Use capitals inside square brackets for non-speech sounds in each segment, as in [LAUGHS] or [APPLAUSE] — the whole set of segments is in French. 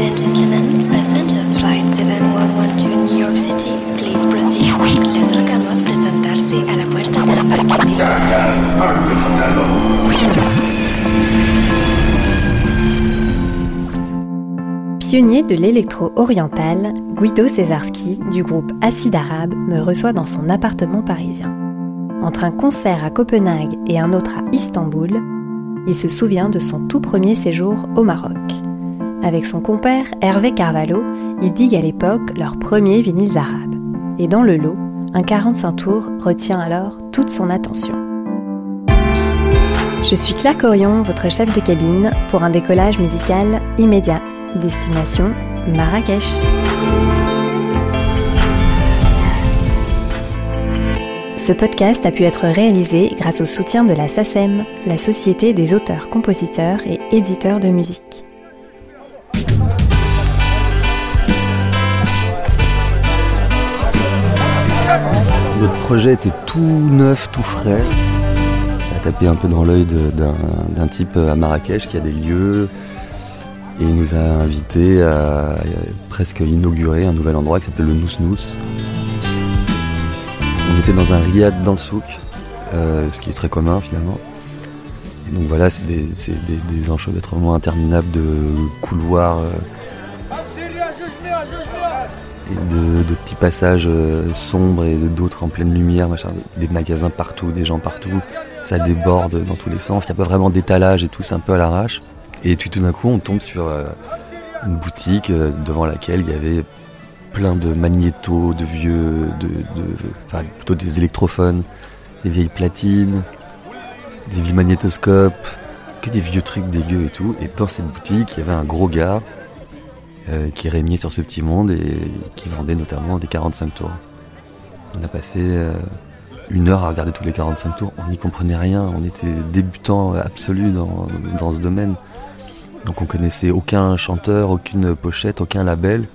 And gentlemen, passengers flight 7112 to New York City, please proceed. Les rogamos presentarse a la puerta de embarque. Pionnier de l'électro oriental, Guido Cesarski du groupe Acide Arabe me reçoit dans son appartement parisien. Entre un concert à Copenhague et un autre à Istanbul, il se souvient de son tout premier séjour au Maroc. Avec son compère Hervé Carvalho, ils diguent à l'époque leurs premiers vinyles arabes. Et dans le lot, un 45 tours retient alors toute son attention. Je suis Claire Corion, votre chef de cabine, pour un décollage musical immédiat. Destination Marrakech. Ce podcast a pu être réalisé grâce au soutien de la SACEM, la Société des auteurs, compositeurs et éditeurs de musique. Projet était tout neuf, tout frais. Ça a tapé un peu dans l'œil d'un type à Marrakech qui a des lieux. Et il nous a invités à, presque inaugurer un nouvel endroit qui s'appelle le Nous Nous. On était dans un riad dans le souk, euh, ce qui est très commun finalement. Donc voilà, c'est des, des, des enchevêtrements interminables de couloirs euh, de, petits passages euh, sombres et d'autres en pleine lumière, des magasins partout, des gens partout, ça déborde dans tous les sens, il n'y a pas vraiment d'étalage et tout, c'est un peu à l'arrache. Et puis tout d'un coup, on tombe sur euh, une boutique euh, devant laquelle il y avait plein de magnétos, de vieux, de, plutôt des électrophones, des vieilles platines, des vieux magnétoscopes, que des vieux trucs dégueux et tout. Et dans cette boutique, il y avait un gros gars euh, qui régnait sur ce petit monde et qui vendait notamment des 45 tours. On a passé euh, une heure à regarder tous les 45 tours, on n'y comprenait rien, on était débutants absolus dans, ce domaine. Donc on connaissait aucun chanteur, aucune pochette, aucun label.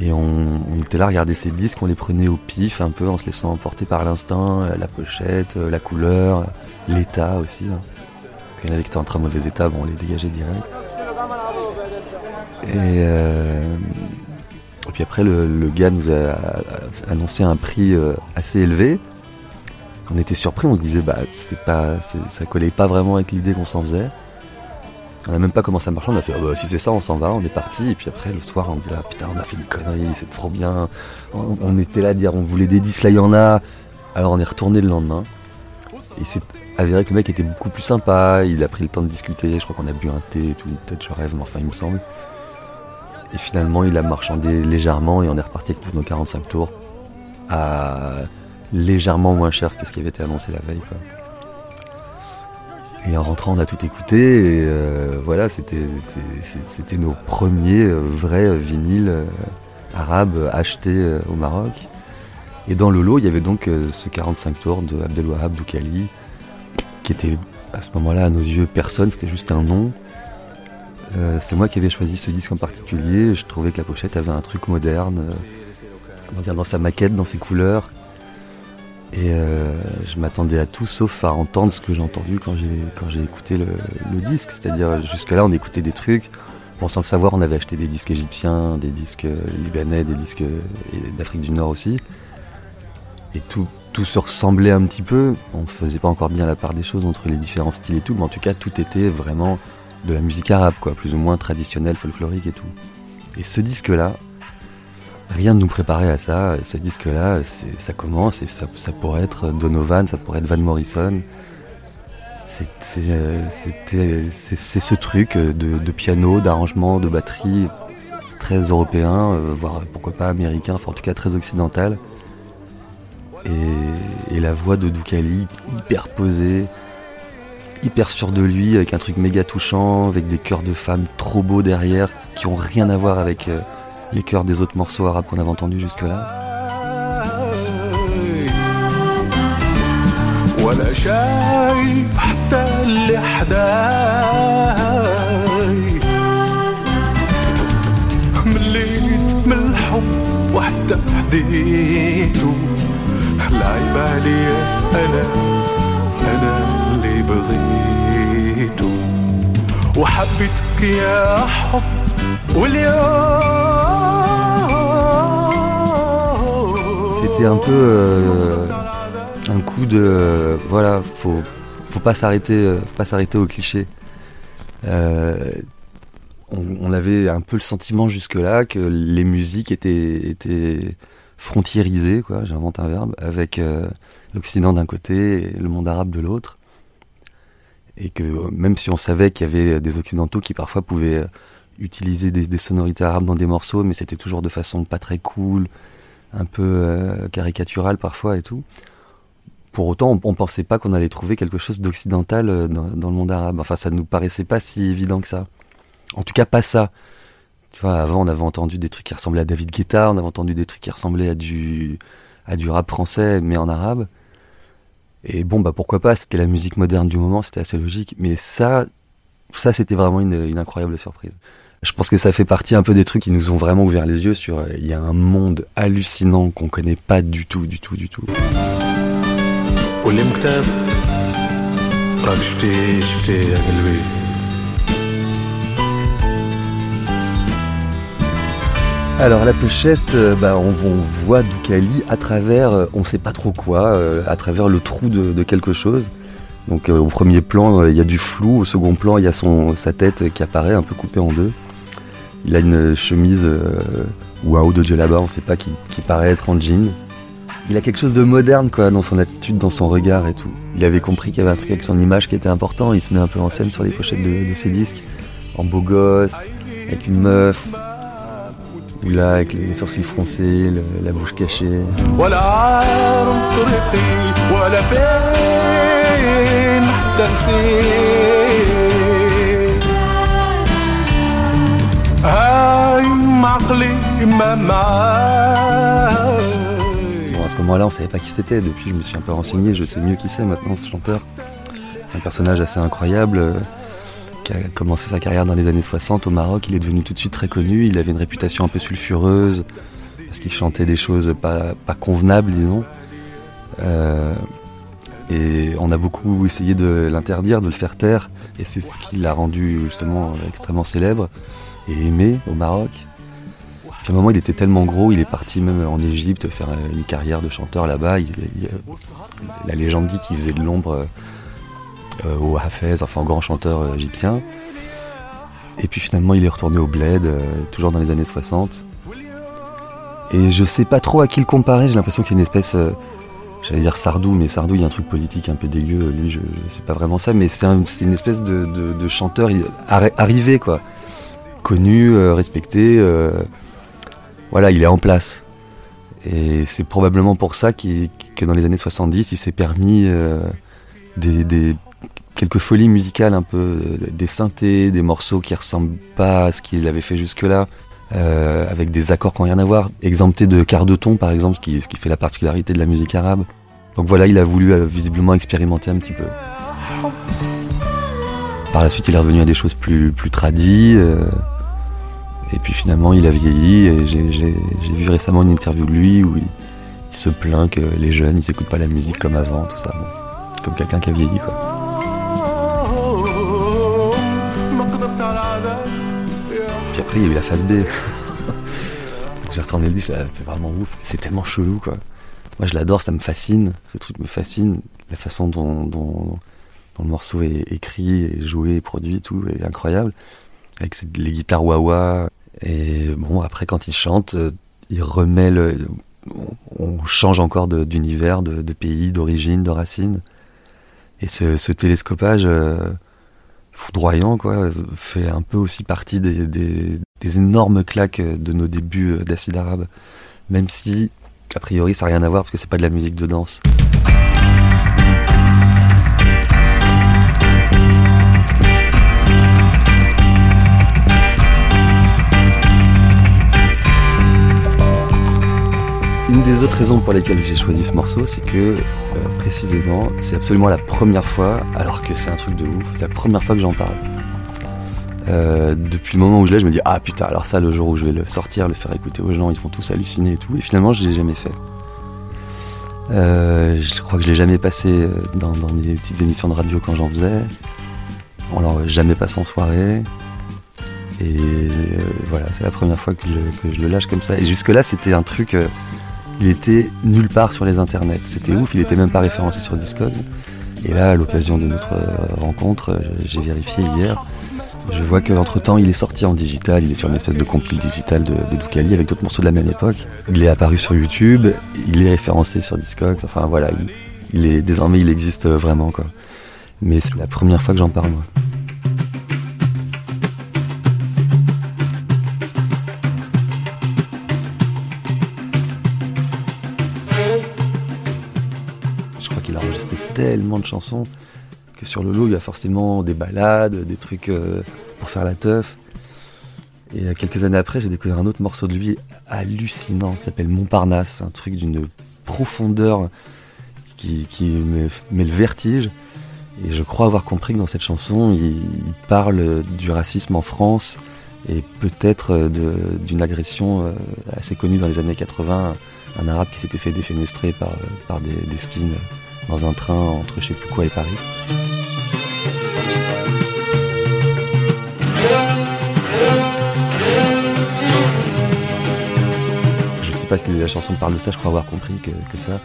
Et on, était là à regarder ces disques, on les prenait au pif un peu en se laissant emporter par l'instinct, la pochette, euh, la couleur, l'état aussi. hein. Il y en avait qui étaient en très mauvais état, on les dégageait direct. Et, euh, et puis après, le, gars nous a, annoncé un prix euh, assez élevé. On était surpris, on se disait, bah, c'est pas, ça collait pas vraiment avec l'idée qu'on s'en faisait. On a même pas commencé à marcher, on a fait, Ah bah, si c'est ça, on s'en va, on est parti. Et puis après, le soir, on dit, là, putain, on a fait une connerie, c'est trop bien. On, était là dire, on voulait des disques, là, il y en a. Alors on est retourné le lendemain. Et c'est avéré que le mec était beaucoup plus sympa, il a pris le temps de discuter, je crois qu'on a bu un thé et tout, peut-être je rêve, mais enfin il me semble. Et finalement il a marchandé légèrement et on est reparti avec tous nos 45 tours à légèrement moins cher que ce qui avait été annoncé la veille. Quoi. Et en rentrant on a tout écouté et euh, voilà, c'était c'était nos premiers euh, vrais vinyles euh, arabes achetés au Maroc. Et dans le lot, il y avait donc euh, ce 45 tours de Abdelwahab Doukali, qui était à ce moment-là, à nos yeux, personne, c'était juste un nom. Euh, c'est moi qui avais choisi ce disque en particulier. Je trouvais que la pochette avait un truc moderne, euh, regardant sa maquette, dans ses couleurs. Et je m'attendais à tout sauf à entendre ce que j'ai entendu quand j'ai quand j'ai écouté le, le disque. C'est-à-dire jusque-là, on écoutait des trucs. Bon, sans le savoir, on avait acheté des disques égyptiens, des disques libanais, des disques d'Afrique du Nord aussi. Et tout, se ressemblait un petit peu. On ne faisait pas encore bien la part des choses entre les différents styles et tout, mais en tout cas, tout était vraiment de la musique arabe, quoi, plus ou moins traditionnelle, folklorique et tout. Et ce disque-là, rien ne nous préparait à ça. Ce disque-là, ça commence et ça, pourrait être Donovan, ça pourrait être Van Morrison. Euh, c'est ce truc de, de piano, d'arrangement, de batterie très européen, euh, voire pourquoi pas américain, enfin en tout cas très occidental Et, et la voix de Doukali, hyper posée, hyper sûr de lui, avec un truc méga touchant, avec des chœurs de femmes trop beaux derrière, qui ont rien à voir avec euh, les chœurs des autres morceaux arabes qu'on avait entendus jusque-là. ولا شايف حتى اللي حداي مليت من الحب وحتى حديته العيب عليا انا انا اللي بغيته وحبيتك يا حب واليوم C'était un peu euh, un coup de euh, voilà, faut faut pas s'arrêter, euh, faut pas s'arrêter au cliché. Euh, on, on avait un peu le sentiment jusque-là que les musiques étaient étaient frontiérisées, quoi. J'invente un verbe avec euh, l'Occident d'un côté et le monde arabe de l'autre. Et que même si on savait qu'il y avait des occidentaux qui parfois pouvaient euh, utiliser des, sonorités arabes dans des morceaux, mais c'était toujours de façon pas très cool, un peu euh, caricaturale parfois et tout. Pour autant, on, on pensait pas qu'on allait trouver quelque chose d'occidental dans, dans le monde arabe. Enfin, ça nous paraissait pas si évident que ça. En tout cas, pas ça. Avant, on avait entendu des trucs qui ressemblaient à David Guetta, on avait entendu des trucs qui ressemblaient à du, à du rap français, mais en arabe. Et bon, bah pourquoi pas, c'était la musique moderne du moment, c'était assez logique. Mais ça, ça c'était vraiment une, une incroyable surprise. Je pense que ça fait partie un peu des trucs qui nous ont vraiment ouvert les yeux sur. euh, Il y a un monde hallucinant qu'on connaît pas du tout, du tout, du tout. Alors la pochette, euh, bah, on, voit Doukali à travers, euh, on sait pas trop quoi, euh, à travers le trou de, quelque chose. Donc au premier plan, il y a du flou, au second plan, il y a sa tête qui apparaît un peu coupée en deux. Il a une chemise ou un haut de djellaba, on sait pas, qui, paraît être en jean. Il a quelque chose de moderne quoi, dans son attitude, dans son regard et tout. Il avait compris qu'il y avait un truc avec son image qui était important, il se met un peu en scène sur les pochettes de, ses disques, en beau gosse, avec une meuf, Là, avec les sourcils froncés, la bouche cachée. Bon, à ce moment-là, on savait pas qui c'était. Depuis, je me suis un peu renseigné. Je sais mieux qui c'est maintenant, ce chanteur. C'est un personnage assez incroyable qui a commencé sa carrière dans les années 60 au Maroc. Il est devenu tout de suite très connu. Il avait une réputation un peu sulfureuse parce qu'il chantait des choses pas, convenables, disons. Euh, et on a beaucoup essayé de l'interdire, de le faire taire. Et c'est ce qui l'a rendu justement extrêmement célèbre et aimé au Maroc. Puis à un moment, il était tellement gros, il est parti même en Égypte faire une carrière de chanteur là-bas. La légende dit qu'il faisait de l'ombre au Hafez, enfin au grand chanteur euh, égyptien. Et puis finalement, il est retourné au Bled, euh, toujours dans les années 60. Et je sais pas trop à qui le comparer, j'ai l'impression qu'il y a une espèce. euh, J'allais dire Sardou, mais Sardou, il y a un truc politique un peu dégueu. Lui, je, je sais pas vraiment ça, mais c'est un- c'est une espèce de, chanteur arrivé, quoi. Connu, euh, respecté. euh, voilà, il est en place. Et c'est probablement pour ça que dans les années 70, il s'est permis euh, des, quelques folies musicales un peu, euh, des synthés, des morceaux qui ressemblent pas à ce qu'il avait fait jusque-là, euh, avec des accords qui n'ont rien à voir, exemptés de quart de ton par exemple, ce qui, fait la particularité de la musique arabe. Donc voilà, il a voulu euh, visiblement expérimenter un petit peu. Par la suite, il est revenu à des choses plus, plus tradies. et puis finalement, il a vieilli. Et j'ai vu récemment une interview de lui où il, se plaint que les jeunes, ils écoutent pas la musique comme avant, tout ça quelqu'un qui a vieilli. Puis après, il y a eu la phase B. [LAUGHS] J'ai retourné le disque, ah, c'est vraiment ouf, c'est tellement chelou quoi. Moi je l'adore, ça me fascine, ce truc me fascine, la façon dont, le morceau est écrit, joué, produit, tout, est incroyable. Avec les guitares wah Et bon, après quand il chante, euh, il remet le, on, change encore d'univers, de, de, pays, d'origine, de racine. Et ce, télescopage. euh, foudroyant, quoi, fait un peu aussi partie des énormes claques de nos débuts euh, d'acide arabe. Même si A priori, ça n'a rien à voir parce que c'est pas de la musique de danse. Une des autres raisons pour lesquelles j'ai choisi ce morceau, c'est que euh, précisément, c'est absolument la première fois, alors que c'est un truc de ouf, c'est la première fois que j'en parle. Euh, depuis le moment où je l'ai, je me dis ah putain, alors ça, le jour où je vais le sortir, le faire écouter aux gens, ils vont tous halluciner et tout. Et finalement, je l'ai jamais fait. Euh, je crois que je l'ai jamais passé dans, dans mes petites émissions de radio quand j'en faisais. On l'a jamais passé en soirée. Et voilà, c'est la première fois que je, que je le lâche comme ça. Et jusque-là, c'était un truc. Il était nulle part sur les internets. C'était ouf, il était même pas référencé sur Discord. Et là, à l'occasion de notre euh, rencontre, euh, j'ai vérifié hier. Je vois qu'entre temps, il est sorti en digital, il est sur une espèce de compil digital de, de Doukali avec d'autres morceaux de la même époque. Il est apparu sur YouTube, il est référencé sur Discogs, enfin voilà, il, il est, désormais il existe vraiment quoi. Mais c'est la première fois que j'en parle moi. A enregistré tellement de chansons que sur le lot, il y a forcément des balades, des trucs euh, pour faire la teuf. Et euh, quelques années après, j'ai découvert un autre morceau de lui hallucinant qui s'appelle Montparnasse, un truc d'une profondeur qui, qui me met le vertige. Et je crois avoir compris que dans cette chanson, il, parle du racisme en France et peut-être euh, d'une agression assez connue dans les années 80, un arabe qui s'était fait défenestrer par, des skins dans un train entre je sais plus quoi et Paris. Je sais pas si la chanson parle de ça, je crois avoir compris que, que ça.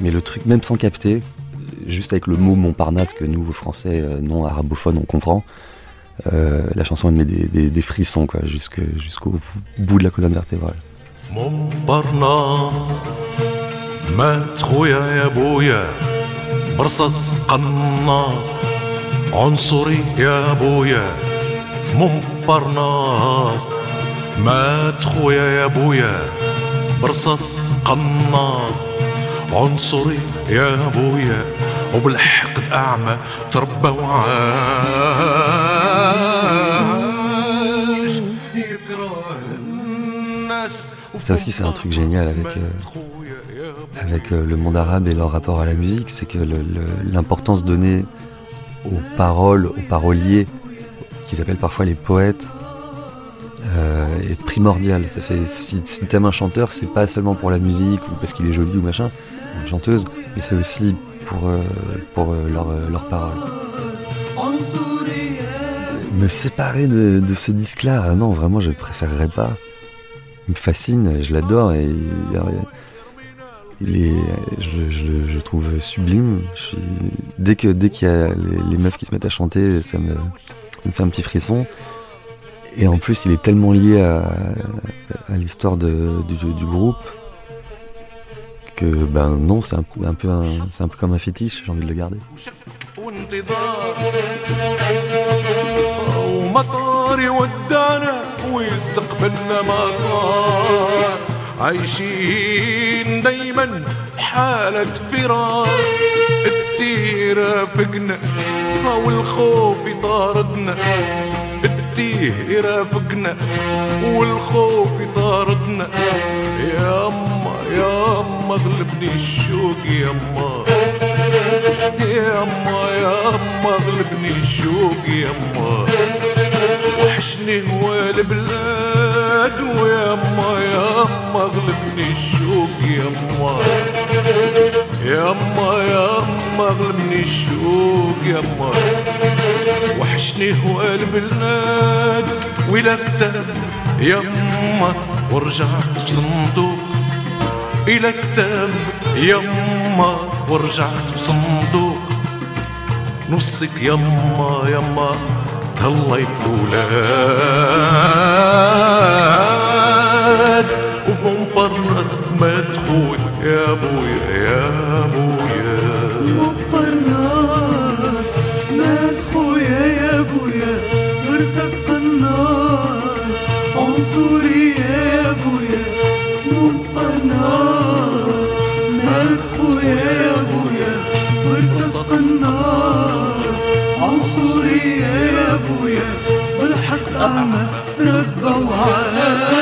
Mais le truc, même sans capter, juste avec le mot Montparnasse que nous, Français euh, non arabophones, on comprend, euh, la chanson elle met des, frissons quoi, jusqu'au, jusqu'au bout de la colonne vertébrale. Montparnasse, ma. برصص قناص. عنصري يا بويا في مونبرناس مات خويا يا بويا برصص قناص. عنصري يا بويا وبالحقد أعمى تربى وعاش. Ça aussi, c'est un truc génial avec, euh, avec euh, le monde arabe et leur rapport à la musique, c'est que l'importance donnée aux paroles, aux paroliers, qu'ils appellent parfois les poètes, euh, est primordiale. Ça fait si, si t'aimes un chanteur, c'est pas seulement pour la musique ou parce qu'il est joli ou machin, une chanteuse, mais c'est aussi pour, pour euh, leur- leurs paroles. Me séparer de, ce disque-là, ah non, vraiment, je préférerais pas me fascine, je l'adore et il, est, je, je- je trouve sublime. Dès dès qu'il y a les, meufs qui se mettent à chanter, ça me, ça me fait un petit frisson. Et en plus, il est tellement lié à, l'histoire du, groupe que ben non, c'est un, un- c'est un peu comme un fétiche. J'ai envie de le garder. عايشين دايما في حالة فرار التيه يرافقنا والخوف يطاردنا. التيه يرافقنا والخوف يطاردنا. يا اما يا اما غلبني الشوق يا اما يا اما يا اما غلبني الشوق يا اما وحشني هو البلاد ويا أما يا أما غلبني الشوق يا أما. يا أما يا أما غلبني الشوق يا أما. وحشني هو البلاد ولا كتاب يا أما. ورجعت في صندوق إلى كتاب يما ورجعت في صندوق. نصك يما يما الله يفولاد وبنبر ما تخوت يا أبويا يا أبويا. Anam, Rıbbalar